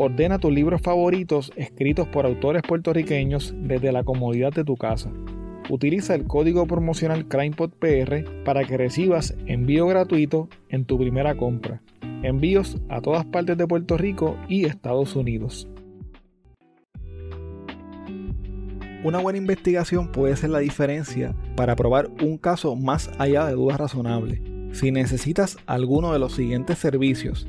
Ordena tus libros favoritos escritos por autores puertorriqueños desde la comodidad de tu casa. Utiliza el código promocional CrimePodPR para que recibas envío gratuito en tu primera compra. Envíos a todas partes de Puerto Rico y Estados Unidos. Una buena investigación puede ser la diferencia para probar un caso más allá de dudas razonables. Si necesitas alguno de los siguientes servicios,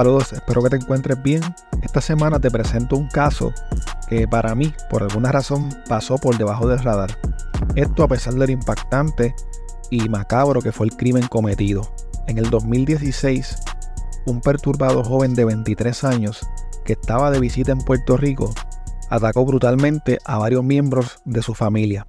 Saludos, espero que te encuentres bien. Esta semana te presento un caso que para mí, por alguna razón, pasó por debajo del radar. Esto a pesar del impactante y macabro que fue el crimen cometido. En el 2016, un perturbado joven de 23 años que estaba de visita en Puerto Rico atacó brutalmente a varios miembros de su familia.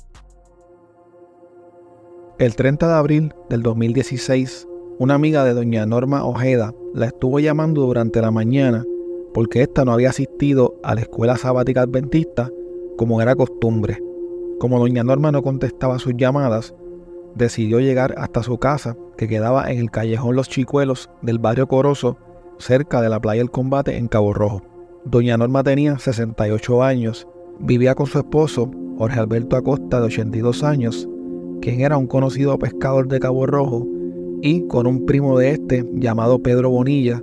El 30 de abril del 2016, una amiga de doña Norma Ojeda la estuvo llamando durante la mañana porque ésta no había asistido a la escuela sabática adventista como era costumbre. Como doña Norma no contestaba sus llamadas, decidió llegar hasta su casa, que quedaba en el callejón Los Chicuelos del barrio Corozo, cerca de la playa El Combate en Cabo Rojo. Doña Norma tenía 68 años, vivía con su esposo, Jorge Alberto Acosta, de 82 años, quien era un conocido pescador de Cabo Rojo y con un primo de este llamado Pedro Bonilla,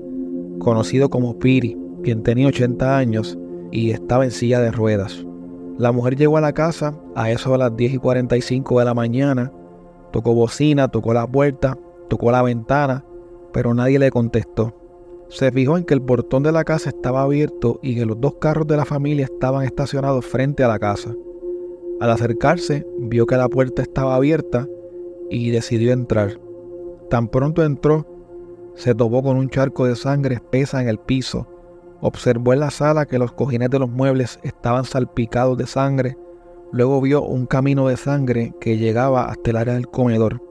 conocido como Piri, quien tenía 80 años y estaba en silla de ruedas. La mujer llegó a la casa a eso de las 10 y 45 de la mañana, tocó bocina, tocó la puerta, tocó la ventana, pero nadie le contestó. Se fijó en que el portón de la casa estaba abierto y que los dos carros de la familia estaban estacionados frente a la casa. Al acercarse, vio que la puerta estaba abierta y decidió entrar. Tan pronto entró, se topó con un charco de sangre espesa en el piso. Observó en la sala que los cojines de los muebles estaban salpicados de sangre. Luego vio un camino de sangre que llegaba hasta el área del comedor.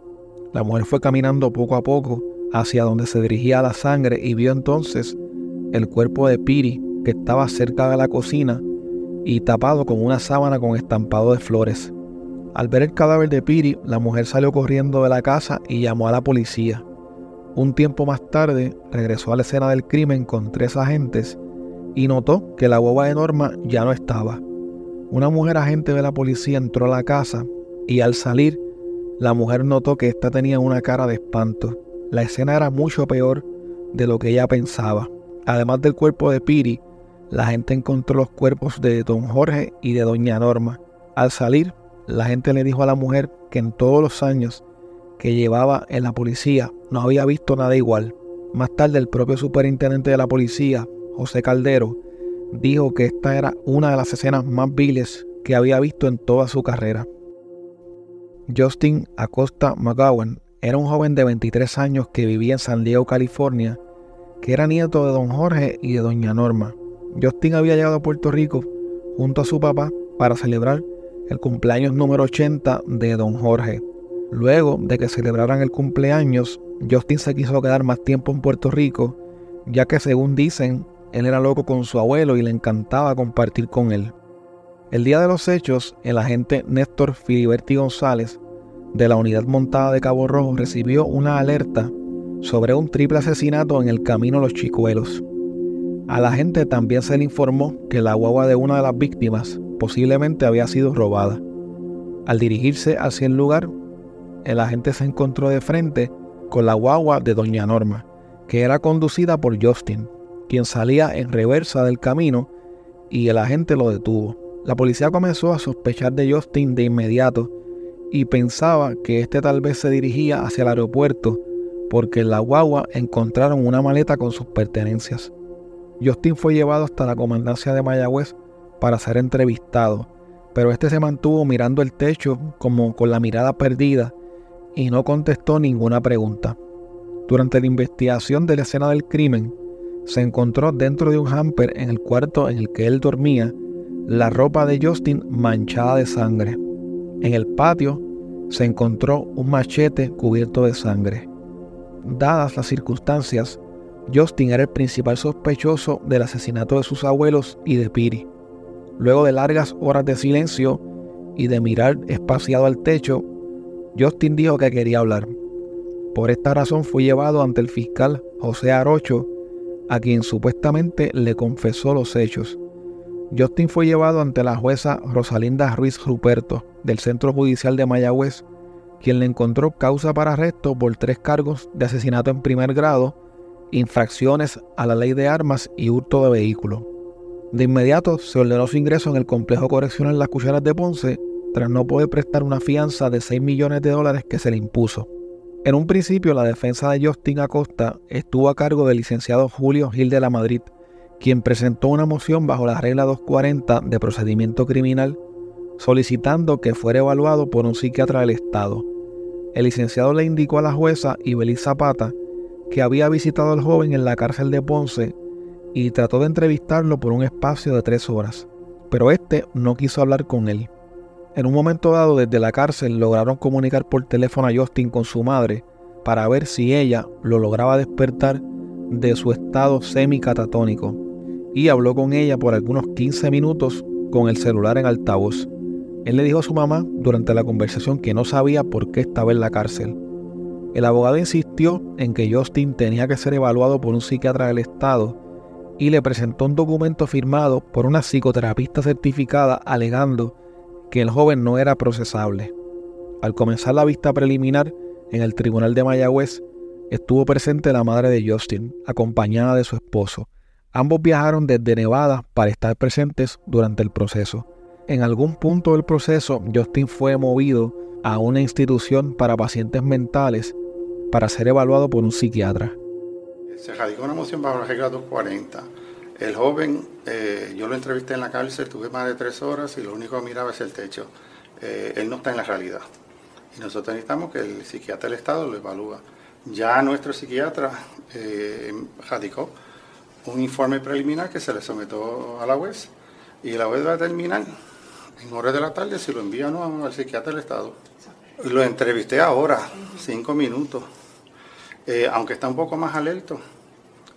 La mujer fue caminando poco a poco hacia donde se dirigía la sangre y vio entonces el cuerpo de Piri que estaba cerca de la cocina y tapado con una sábana con estampado de flores. Al ver el cadáver de Piri, la mujer salió corriendo de la casa y llamó a la policía. Un tiempo más tarde, regresó a la escena del crimen con tres agentes y notó que la boba de Norma ya no estaba. Una mujer agente de la policía entró a la casa y al salir, la mujer notó que ésta tenía una cara de espanto. La escena era mucho peor de lo que ella pensaba. Además del cuerpo de Piri, la gente encontró los cuerpos de don Jorge y de doña Norma. Al salir, la gente le dijo a la mujer que en todos los años que llevaba en la policía no había visto nada igual. Más tarde el propio superintendente de la policía, José Caldero, dijo que esta era una de las escenas más viles que había visto en toda su carrera. Justin Acosta McGowan era un joven de 23 años que vivía en San Diego, California, que era nieto de don Jorge y de doña Norma. Justin había llegado a Puerto Rico junto a su papá para celebrar el cumpleaños número 80 de don Jorge. Luego de que celebraran el cumpleaños, Justin se quiso quedar más tiempo en Puerto Rico, ya que según dicen, él era loco con su abuelo y le encantaba compartir con él. El día de los hechos, el agente Néstor Filiberti González de la unidad montada de Cabo Rojo recibió una alerta sobre un triple asesinato en el camino Los Chicuelos. A la gente también se le informó que la guagua de una de las víctimas posiblemente había sido robada. Al dirigirse hacia el lugar, el agente se encontró de frente con la guagua de Doña Norma, que era conducida por Justin, quien salía en reversa del camino y el agente lo detuvo. La policía comenzó a sospechar de Justin de inmediato y pensaba que este tal vez se dirigía hacia el aeropuerto porque en la guagua encontraron una maleta con sus pertenencias. Justin fue llevado hasta la comandancia de Mayagüez para ser entrevistado, pero este se mantuvo mirando el techo como con la mirada perdida y no contestó ninguna pregunta. Durante la investigación de la escena del crimen, se encontró dentro de un hamper en el cuarto en el que él dormía la ropa de Justin manchada de sangre. En el patio se encontró un machete cubierto de sangre. Dadas las circunstancias, Justin era el principal sospechoso del asesinato de sus abuelos y de Piri. Luego de largas horas de silencio y de mirar espaciado al techo, Justin dijo que quería hablar. Por esta razón fue llevado ante el fiscal José Arocho, a quien supuestamente le confesó los hechos. Justin fue llevado ante la jueza Rosalinda Ruiz Ruperto del Centro Judicial de Mayagüez, quien le encontró causa para arresto por tres cargos de asesinato en primer grado, infracciones a la ley de armas y hurto de vehículo. De inmediato se ordenó su ingreso en el complejo correccional Las Cucharas de Ponce tras no poder prestar una fianza de 6 millones de dólares que se le impuso. En un principio la defensa de Justin Acosta estuvo a cargo del licenciado Julio Gil de la Madrid, quien presentó una moción bajo la regla 240 de procedimiento criminal solicitando que fuera evaluado por un psiquiatra del Estado. El licenciado le indicó a la jueza Ibeliz Zapata que había visitado al joven en la cárcel de Ponce y trató de entrevistarlo por un espacio de tres horas, pero este no quiso hablar con él. En un momento dado desde la cárcel lograron comunicar por teléfono a Justin con su madre para ver si ella lo lograba despertar de su estado semicatatónico y habló con ella por algunos 15 minutos con el celular en altavoz. Él le dijo a su mamá durante la conversación que no sabía por qué estaba en la cárcel. El abogado insistió en que Justin tenía que ser evaluado por un psiquiatra del Estado y le presentó un documento firmado por una psicoterapista certificada alegando que el joven no era procesable. Al comenzar la vista preliminar en el tribunal de Mayagüez, estuvo presente la madre de Justin, acompañada de su esposo. Ambos viajaron desde Nevada para estar presentes durante el proceso. En algún punto del proceso, Justin fue movido a una institución para pacientes mentales para ser evaluado por un psiquiatra. Se radicó una moción bajo la regla 240. El joven, eh, yo lo entrevisté en la cárcel, tuve más de tres horas y lo único que miraba es el techo. Eh, él no está en la realidad. Y nosotros necesitamos que el psiquiatra del Estado lo evalúe. Ya nuestro psiquiatra eh, radicó un informe preliminar que se le sometió a la UES y la UES va a terminar en horas de la tarde si lo envía no al psiquiatra del Estado. Lo entrevisté ahora, cinco minutos. Eh, aunque está un poco más alerto,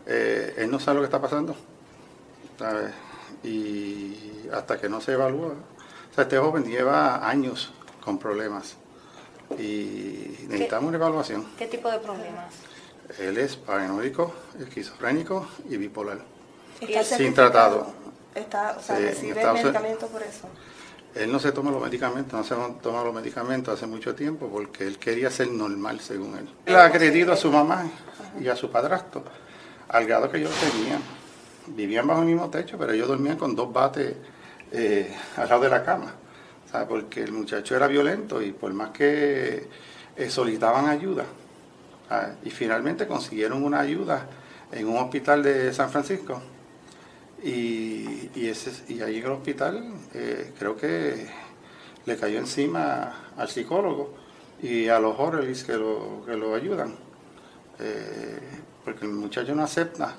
eh, él no sabe lo que está pasando. Y hasta que no se evalúa. O sea, este joven lleva años con problemas y necesitamos una evaluación. ¿Qué tipo de problemas? Él es paranoico, esquizofrénico y bipolar. sin tratado. Está, o sea, recibe medicamento por eso. Él no se toma los medicamentos, no se toma los medicamentos hace mucho tiempo porque él quería ser normal según él. Él ha agredido a su mamá y a su padrastro, al grado que yo tenía. vivían bajo el mismo techo, pero ellos dormían con dos bates eh, al lado de la cama, porque el muchacho era violento y por más que eh, solicitaban ayuda, y finalmente consiguieron una ayuda en un hospital de San Francisco. Y, ese, y allí en el hospital eh, creo que le cayó encima al psicólogo y a los Orleys que lo, que lo ayudan. porque el muchacho no acepta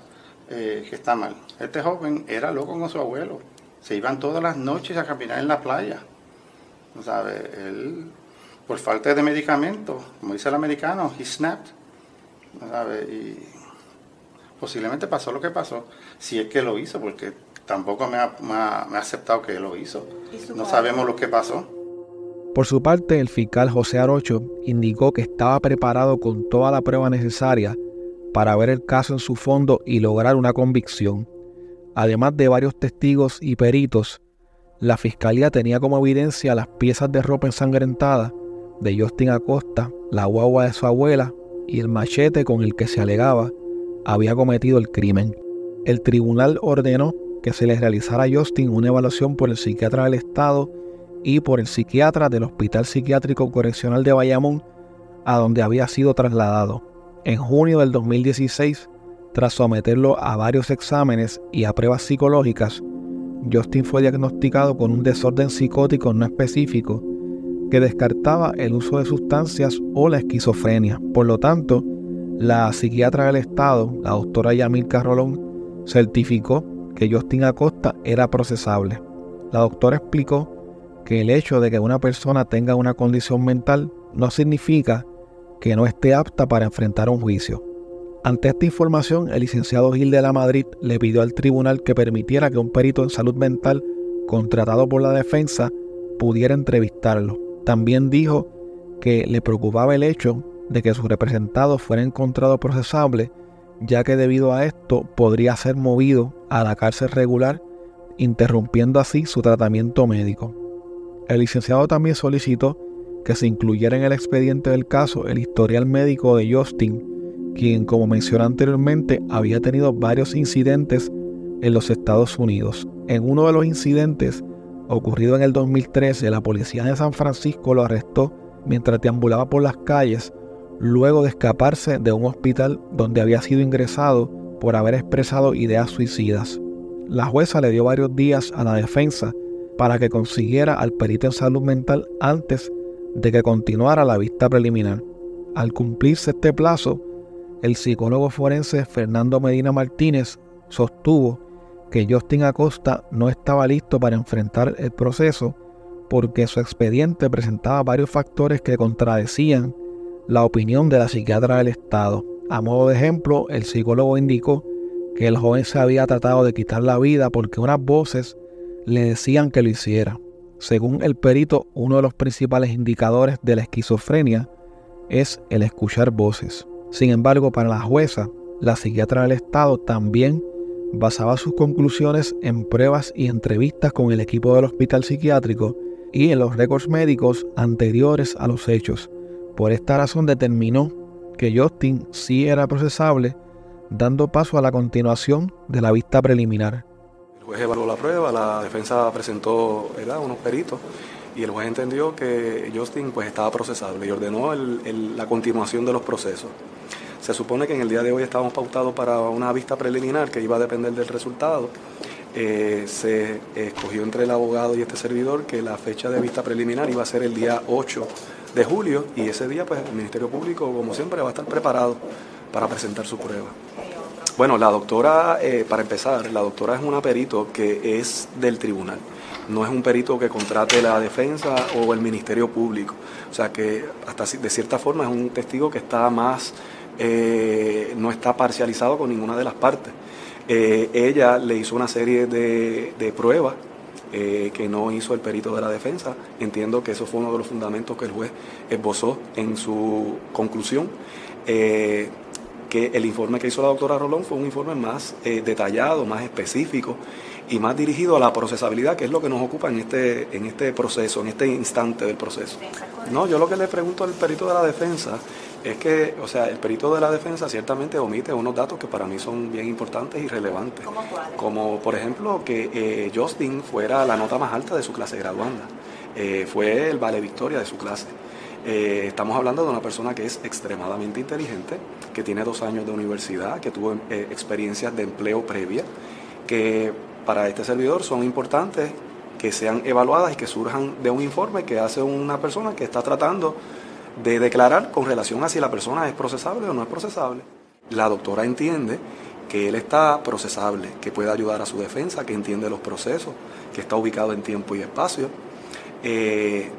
que está mal. Este joven era loco con su abuelo se iban todas las noches a caminar en la playa. ¿Sabe? Él, por falta de medicamentos, como dice el americano, he snapped. ¿sabe? Y posiblemente pasó lo que pasó, si es que lo hizo, porque tampoco me ha, aceptado que lo hizo. No sabemos lo que pasó. Por su parte, el fiscal José Arocho indicó que estaba preparado con toda la prueba necesaria para ver el caso en su fondo y lograr una convicción. Además de varios testigos y peritos, la fiscalía tenía como evidencia las piezas de ropa ensangrentada de Justin Acosta, la guagua de su abuela y el machete con el que se alegaba había cometido el crimen. El tribunal ordenó que se le realizara a Justin una evaluación por el psiquiatra del Estado y por el psiquiatra del Hospital Psiquiátrico Correccional de Bayamón, a donde había sido trasladado. En junio del 2016, tras someterlo a varios exámenes y a pruebas psicológicas, Justin fue diagnosticado con un desorden psicótico no específico que descartaba el uso de sustancias o la esquizofrenia. Por lo tanto, la psiquiatra del Estado, la doctora Yamil Carrolón, certificó que Justin Acosta era procesable. La doctora explicó que el hecho de que una persona tenga una condición mental no significa que no esté apta para enfrentar un juicio. Ante esta información, el licenciado Gil de la Madrid le pidió al tribunal que permitiera que un perito en salud mental contratado por la defensa pudiera entrevistarlo. También dijo que le preocupaba el hecho de que su representado fuera encontrado procesable, ya que debido a esto podría ser movido a la cárcel regular, interrumpiendo así su tratamiento médico. El licenciado también solicitó que se incluyera en el expediente del caso el historial médico de Justin, quien, como mencioné anteriormente, había tenido varios incidentes en los Estados Unidos. En uno de los incidentes, ocurrido en el 2013, la policía de San Francisco lo arrestó mientras deambulaba por las calles, luego de escaparse de un hospital donde había sido ingresado por haber expresado ideas suicidas. La jueza le dio varios días a la defensa para que consiguiera al perito en salud mental antes de que continuara la vista preliminar. Al cumplirse este plazo, el psicólogo forense Fernando Medina Martínez sostuvo que Justin Acosta no estaba listo para enfrentar el proceso porque su expediente presentaba varios factores que contradecían la opinión de la psiquiatra del Estado. A modo de ejemplo, el psicólogo indicó que el joven se había tratado de quitar la vida porque unas voces le decían que lo hiciera. Según el perito, uno de los principales indicadores de la esquizofrenia es el escuchar voces. Sin embargo, para la jueza, la psiquiatra del Estado también basaba sus conclusiones en pruebas y entrevistas con el equipo del hospital psiquiátrico y en los récords médicos anteriores a los hechos. Por esta razón determinó que Justin sí era procesable, dando paso a la continuación de la vista preliminar. El juez evaluó la prueba, la defensa presentó unos peritos y el juez entendió que Justin pues, estaba procesable y ordenó la continuación de los procesos. Se supone que en el día de hoy estábamos pautados para una vista preliminar que iba a depender del resultado. Eh, se escogió entre el abogado y este servidor que la fecha de vista preliminar iba a ser el día 8 de julio y ese día pues el Ministerio Público como siempre va a estar preparado para presentar su prueba. Bueno, la doctora, eh, para empezar, la doctora es una perito que es del tribunal no es un perito que contrate la defensa o el Ministerio Público. O sea que hasta de cierta forma es un testigo que está más eh, no está parcializado con ninguna de las partes. Eh, ella le hizo una serie de, pruebas eh, que no hizo el perito de la defensa. Entiendo que eso fue uno de los fundamentos que el juez esbozó en su conclusión. que el informe que hizo la doctora Rolón fue un informe más detallado, más específico y más dirigido a la procesabilidad, que es lo que nos ocupa en este, en este proceso, en este instante del proceso. No, yo lo que le pregunto al perito de la defensa Es que, o sea, el perito de la defensa ciertamente omite unos datos que para mí son bien importantes y relevantes. ¿Cómo Como, por ejemplo, que eh, Justin fuera la nota más alta de su clase graduanda. Eh, fue el vale victoria de su clase. Eh, estamos hablando de una persona que es extremadamente inteligente, que tiene dos años de universidad, que tuvo experiencias de empleo previa, que para este servidor son importantes que sean evaluadas y que surjan de un informe que hace una persona que está tratando de declarar con relación a si la persona es procesable o no es procesable. La doctora entiende que él está procesable, que puede ayudar a su defensa, que entiende los procesos, que está ubicado en tiempo y espacio eh,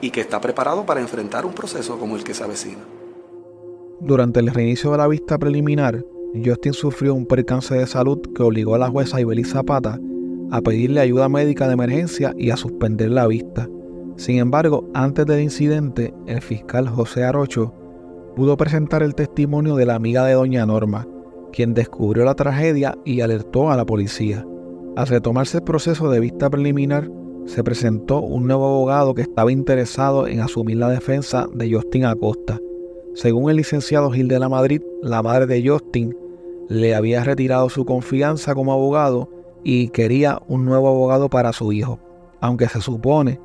y que está preparado para enfrentar un proceso como el que se avecina. Durante el reinicio de la vista preliminar, Justin sufrió un percance de salud que obligó a la jueza Ibeliz Zapata a pedirle ayuda médica de emergencia y a suspender la vista. Sin embargo, antes del incidente, el fiscal José Arocho pudo presentar el testimonio de la amiga de doña Norma, quien descubrió la tragedia y alertó a la policía. Al retomarse el proceso de vista preliminar, se presentó un nuevo abogado que estaba interesado en asumir la defensa de Justin Acosta. Según el licenciado Gil de la Madrid, la madre de Justin le había retirado su confianza como abogado y quería un nuevo abogado para su hijo, aunque se supone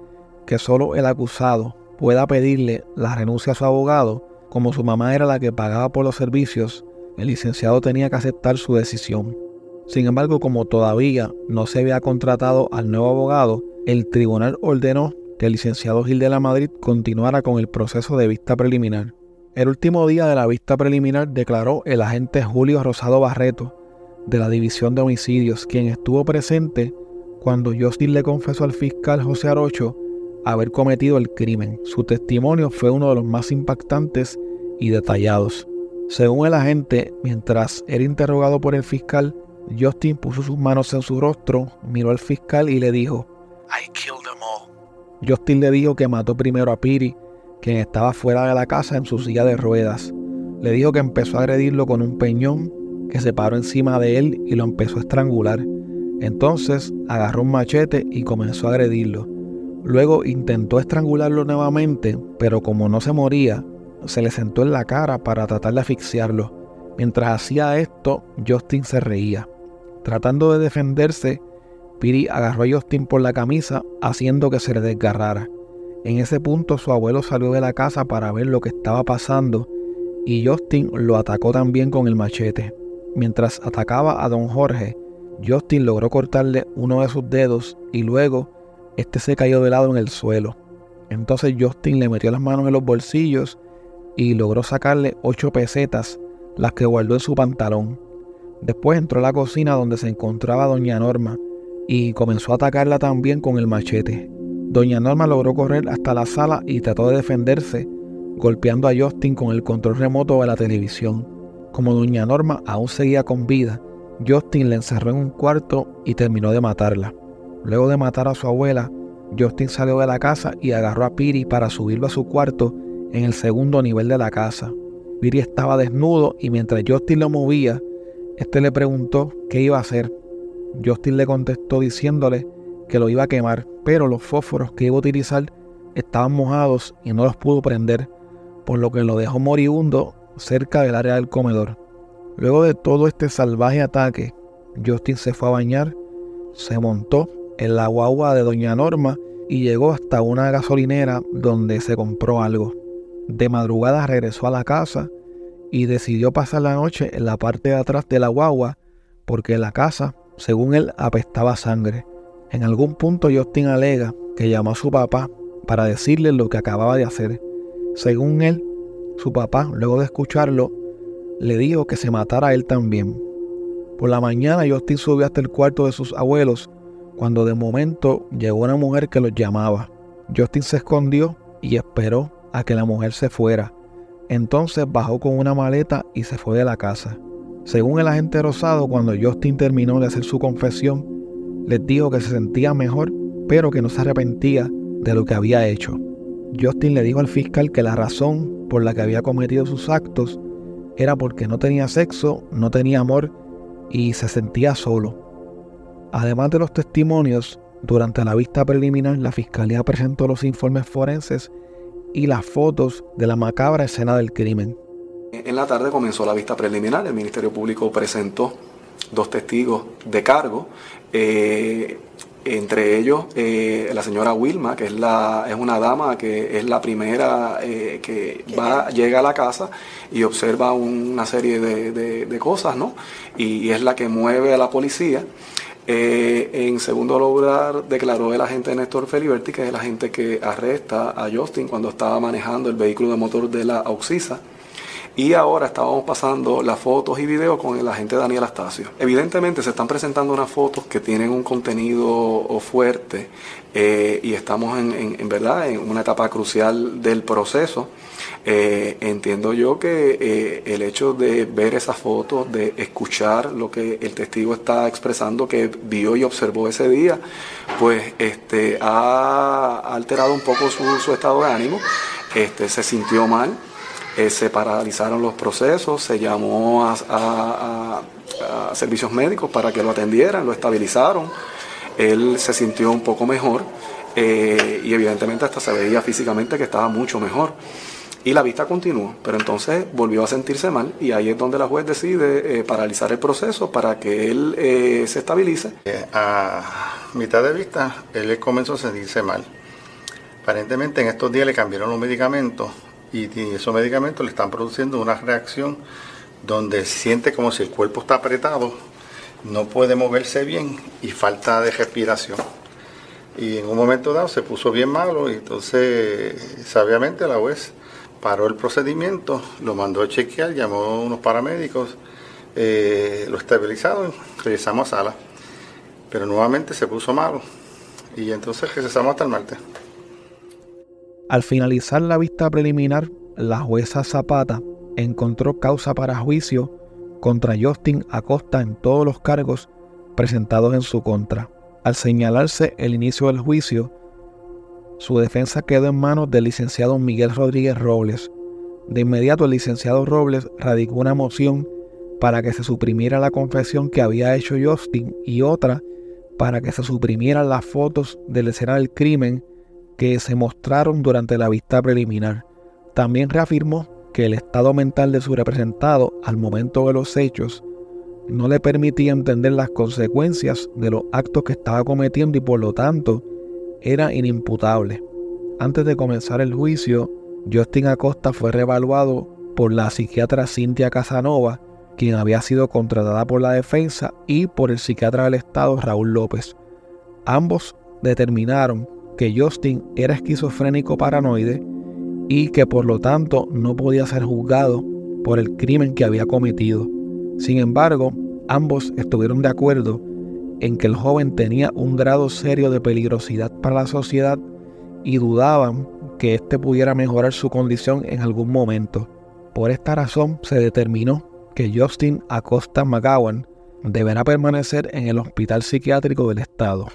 que solo el acusado pueda pedirle la renuncia a su abogado, como su mamá era la que pagaba por los servicios, el licenciado tenía que aceptar su decisión. Sin embargo, como todavía no se había contratado al nuevo abogado, el tribunal ordenó que el licenciado Gil de la Madrid continuara con el proceso de vista preliminar. El último día de la vista preliminar declaró el agente Julio Rosado Barreto, de la División de Homicidios, quien estuvo presente cuando Justin le confesó al fiscal José Arocho haber cometido el crimen. Su testimonio fue uno de los más impactantes y detallados. Según el agente, mientras era interrogado por el fiscal, Justin puso sus manos en su rostro, miró al fiscal y le dijo, I killed them all. Justin le dijo que mató primero a Piri, quien estaba fuera de la casa en su silla de ruedas. Le dijo que empezó a agredirlo con un peñón, que se paró encima de él y lo empezó a estrangular. Entonces agarró un machete y comenzó a agredirlo. Luego intentó estrangularlo nuevamente, pero como no se moría, se le sentó en la cara para tratar de asfixiarlo. Mientras hacía esto, Justin se reía. Tratando de defenderse, Piri agarró a Justin por la camisa, haciendo que se le desgarrara. En ese punto su abuelo salió de la casa para ver lo que estaba pasando y Justin lo atacó también con el machete. Mientras atacaba a don Jorge, Justin logró cortarle uno de sus dedos y luego este se cayó de lado en el suelo. Entonces Justin le metió las manos en los bolsillos y logró sacarle ocho pesetas, las que guardó en su pantalón. Después entró a la cocina donde se encontraba doña Norma y comenzó a atacarla también con el machete. Doña Norma logró correr hasta la sala y trató de defenderse, golpeando a Justin con el control remoto de la televisión. Como Doña Norma aún seguía con vida, Justin la encerró en un cuarto y terminó de matarla. Luego de matar a su abuela, Justin salió de la casa y agarró a Piri para subirlo a su cuarto en el segundo nivel de la casa. Piri estaba desnudo y mientras Justin lo movía, este le preguntó qué iba a hacer. Justin le contestó diciéndole que lo iba a quemar, pero los fósforos que iba a utilizar estaban mojados y no los pudo prender, por lo que lo dejó moribundo cerca del área del comedor. Luego de todo este salvaje ataque, Justin se fue a bañar, se montó en la guagua de Doña Norma y llegó hasta una gasolinera donde se compró algo. De madrugada regresó a la casa y decidió pasar la noche en la parte de atrás de la guagua porque la casa, según él, apestaba sangre. En algún punto Justin alega que llamó a su papá para decirle lo que acababa de hacer. Según él, su papá, luego de escucharlo, le dijo que se matara a él también. Por la mañana Justin subió hasta el cuarto de sus abuelos cuando de momento llegó una mujer que los llamaba. Justin se escondió y esperó a que la mujer se fuera. Entonces bajó con una maleta y se fue de la casa. Según el agente Rosado, cuando Justin terminó de hacer su confesión, les dijo que se sentía mejor, pero que no se arrepentía de lo que había hecho. Justin le dijo al fiscal que la razón por la que había cometido sus actos era porque no tenía sexo, no tenía amor y se sentía solo. Además de los testimonios, durante la vista preliminar la fiscalía presentó los informes forenses y las fotos de la macabra escena del crimen. En la tarde comenzó la vista preliminar. El Ministerio Público presentó dos testigos de cargo. Eh, entre ellos eh, la señora Wilma, que es, la, es una dama que es la primera eh, que va, llega a la casa y observa una serie de, cosas, ¿no? Y, es la que mueve a la policía. Eh, en segundo lugar, declaró el agente Néstor Feliberti, que es el agente que arresta a Justin cuando estaba manejando el vehículo de motor de la Oxisa. Y ahora estábamos pasando las fotos y videos con el agente Daniel Astacio. Evidentemente se están presentando unas fotos que tienen un contenido fuerte eh, y estamos en, verdad en una etapa crucial del proceso. Eh, entiendo yo que eh, el hecho de ver esas fotos, de escuchar lo que el testigo está expresando, que vio y observó ese día, pues este, ha alterado un poco su, su estado de ánimo. Este, se sintió mal, eh, se paralizaron los procesos, se llamó a, servicios médicos para que lo atendieran, lo estabilizaron, él se sintió un poco mejor eh, y evidentemente hasta se veía físicamente que estaba mucho mejor. Y la vista continuó, pero entonces volvió a sentirse mal y ahí es donde la juez decide eh, paralizar el proceso para que él se estabilice. a mitad de vista, él comenzó a sentirse mal. Aparentemente en estos días le cambiaron los medicamentos y, esos medicamentos le están produciendo una reacción donde siente como si el cuerpo está apretado, no puede moverse bien y falta de respiración. Y en un momento dado se puso bien malo y entonces sabiamente la juez paró el procedimiento, lo mandó a chequear, llamó a unos paramédicos, eh, lo estabilizaron, regresamos a sala. Pero nuevamente se puso malo y entonces regresamos hasta el martes. Al finalizar la vista preliminar, la jueza Zapata encontró causa para juicio contra Justin Acosta en todos los cargos presentados en su contra. Al señalarse el inicio del juicio, su defensa quedó en manos del licenciado Miguel Rodríguez Robles. De inmediato el licenciado Robles radicó una moción para que se suprimiera la confesión que había hecho Justin y otra para que se suprimieran las fotos de la escena del crimen que se mostraron durante la vista preliminar. También reafirmó que el estado mental de su representado al momento de los hechos no le permitía entender las consecuencias de los actos que estaba cometiendo y por lo tanto era inimputable. Antes de comenzar el juicio, Justin Acosta fue reevaluado por la psiquiatra Cintia Casanova, quien había sido contratada por la defensa, y por el psiquiatra del Estado Raúl López. Ambos determinaron que Justin era esquizofrénico paranoide y que por lo tanto no podía ser juzgado por el crimen que había cometido. Sin embargo, ambos estuvieron de acuerdo en que el joven tenía un grado serio de peligrosidad para la sociedad y dudaban que éste pudiera mejorar su condición en algún momento. Por esta razón se determinó que Justin Acosta McGowan deberá permanecer en el hospital psiquiátrico del estado.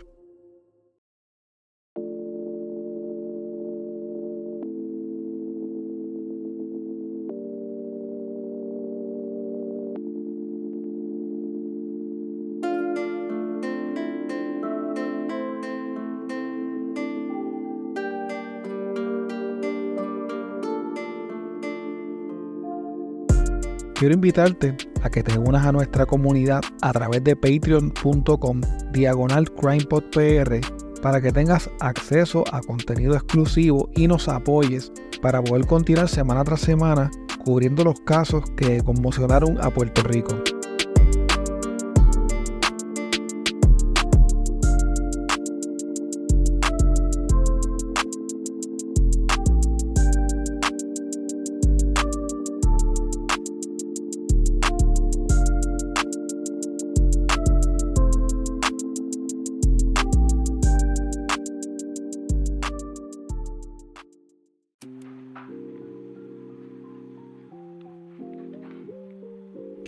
Quiero invitarte a que te unas a nuestra comunidad a través de patreon.com diagonal crimepodpr para que tengas acceso a contenido exclusivo y nos apoyes para poder continuar semana tras semana cubriendo los casos que conmocionaron a Puerto Rico.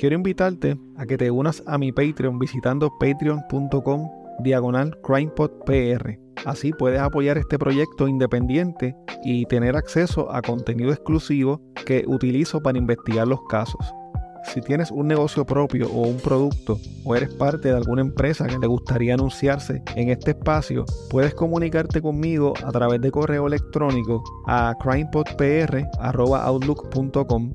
Quiero invitarte a que te unas a mi Patreon visitando patreon.com diagonal crimepodpr. Así puedes apoyar este proyecto independiente y tener acceso a contenido exclusivo que utilizo para investigar los casos. Si tienes un negocio propio o un producto o eres parte de alguna empresa que le gustaría anunciarse en este espacio, puedes comunicarte conmigo a través de correo electrónico a crimepodpr.outlook.com